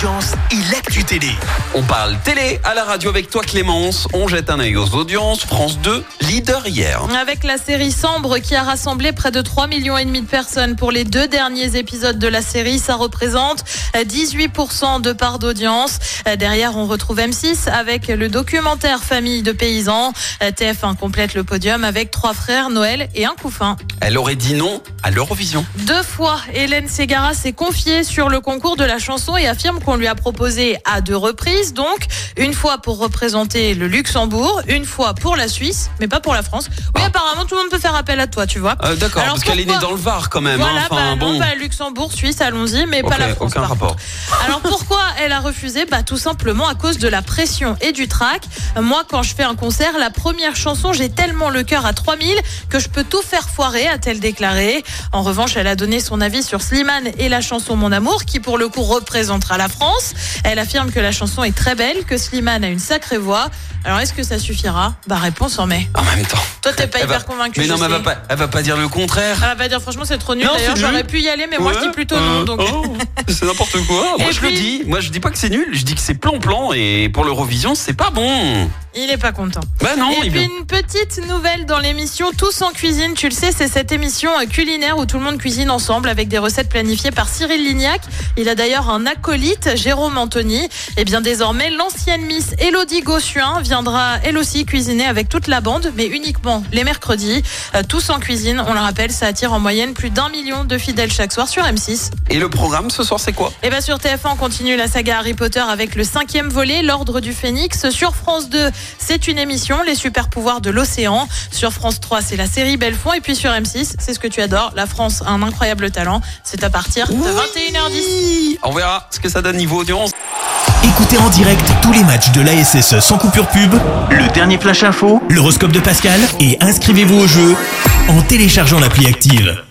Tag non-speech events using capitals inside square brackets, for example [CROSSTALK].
audiences et l'actu télé. On parle télé à la radio avec toi Clémence. On jette un œil aux audiences. France 2, leader hier. Avec la série Sambre qui a rassemblé près de 3 millions et demi de personnes pour les deux derniers épisodes de la série, ça représente 18% de part d'audience. Derrière, on retrouve M6 avec le documentaire Famille de paysans. TF1 complète le podium avec trois frères, Noël et un couffin. Elle aurait dit non à l'Eurovision. Deux fois, Hélène Ségara s'est confiée sur le concours de la chanson et affirme qu'on lui a proposé à deux reprises, donc une fois pour représenter le Luxembourg, une fois pour la Suisse, mais pas pour la France. Oui, Ah. apparemment tout le monde peut faire appel à toi, tu vois. Euh, D'accord, parce qu'elle est née dans le Var quand même. Voilà, hein. Enfin, bah, non, bon. bah, Luxembourg, Suisse, allons-y, mais pas la France. aucun par rapport. [LAUGHS] alors pourquoi elle a refusé? Bah tout simplement à cause de la pression et du trac. Moi quand je fais un concert, la première chanson, j'ai tellement le cœur à 3000 que je peux tout faire foirer, a-t-elle déclaré. En revanche, elle a donné son avis sur Slimane et la chanson Mon amour qui pour le coup représentera la France. Elle affirme que la chanson est très belle, que Slimane a une sacrée voix. Alors est-ce que ça suffira? Bah réponse en mai. En même temps. Toi t'es pas Elle hyper va- convaincu. Mais non, mais elle va pas, elle va pas dire le contraire. Elle va dire franchement c'est trop nul. D'ailleurs j'aurais pu y aller mais moi je dis plutôt non. euh, Donc oh, c'est n'importe quoi. [LAUGHS] Moi Et je le dis. Moi je dis pas que c'est nul. Je dis que c'est plan-plan et pour l'Eurovision c'est pas bon. Il est pas content. Bah non. Et il puis une petite nouvelle dans l'émission Tous en cuisine. Tu le sais, c'est cette émission euh, culinaire où tout le monde cuisine ensemble avec des recettes planifiées par Cyril Lignac. Il a d'ailleurs un acolyte, Jérôme Anthony. Et bien désormais, l'ancienne Miss Elodie Gossuin viendra elle aussi cuisiner avec toute la bande, mais uniquement les mercredis. Euh, Tous en cuisine, on le rappelle, ça attire en moyenne plus d'un million de fidèles chaque soir sur M6. Et le programme ce soir c'est quoi? Et bien sur TF1, on continue la saga Harry Potter avec le cinquième volet, l'Ordre du Phénix. Sur France 2, c'est une émission, les super pouvoirs de l'océan. Sur France 3, c'est la série Belfond. Et puis sur M6, c'est ce que tu adores, la France a un incroyable talent. C'est à partir de 21h10. On verra ce que ça donne niveau audience. Écoutez en direct tous les matchs de l'ASSE sans coupure pub, le dernier flash info, l'horoscope de Pascal et inscrivez-vous au jeu en téléchargeant l'appli active.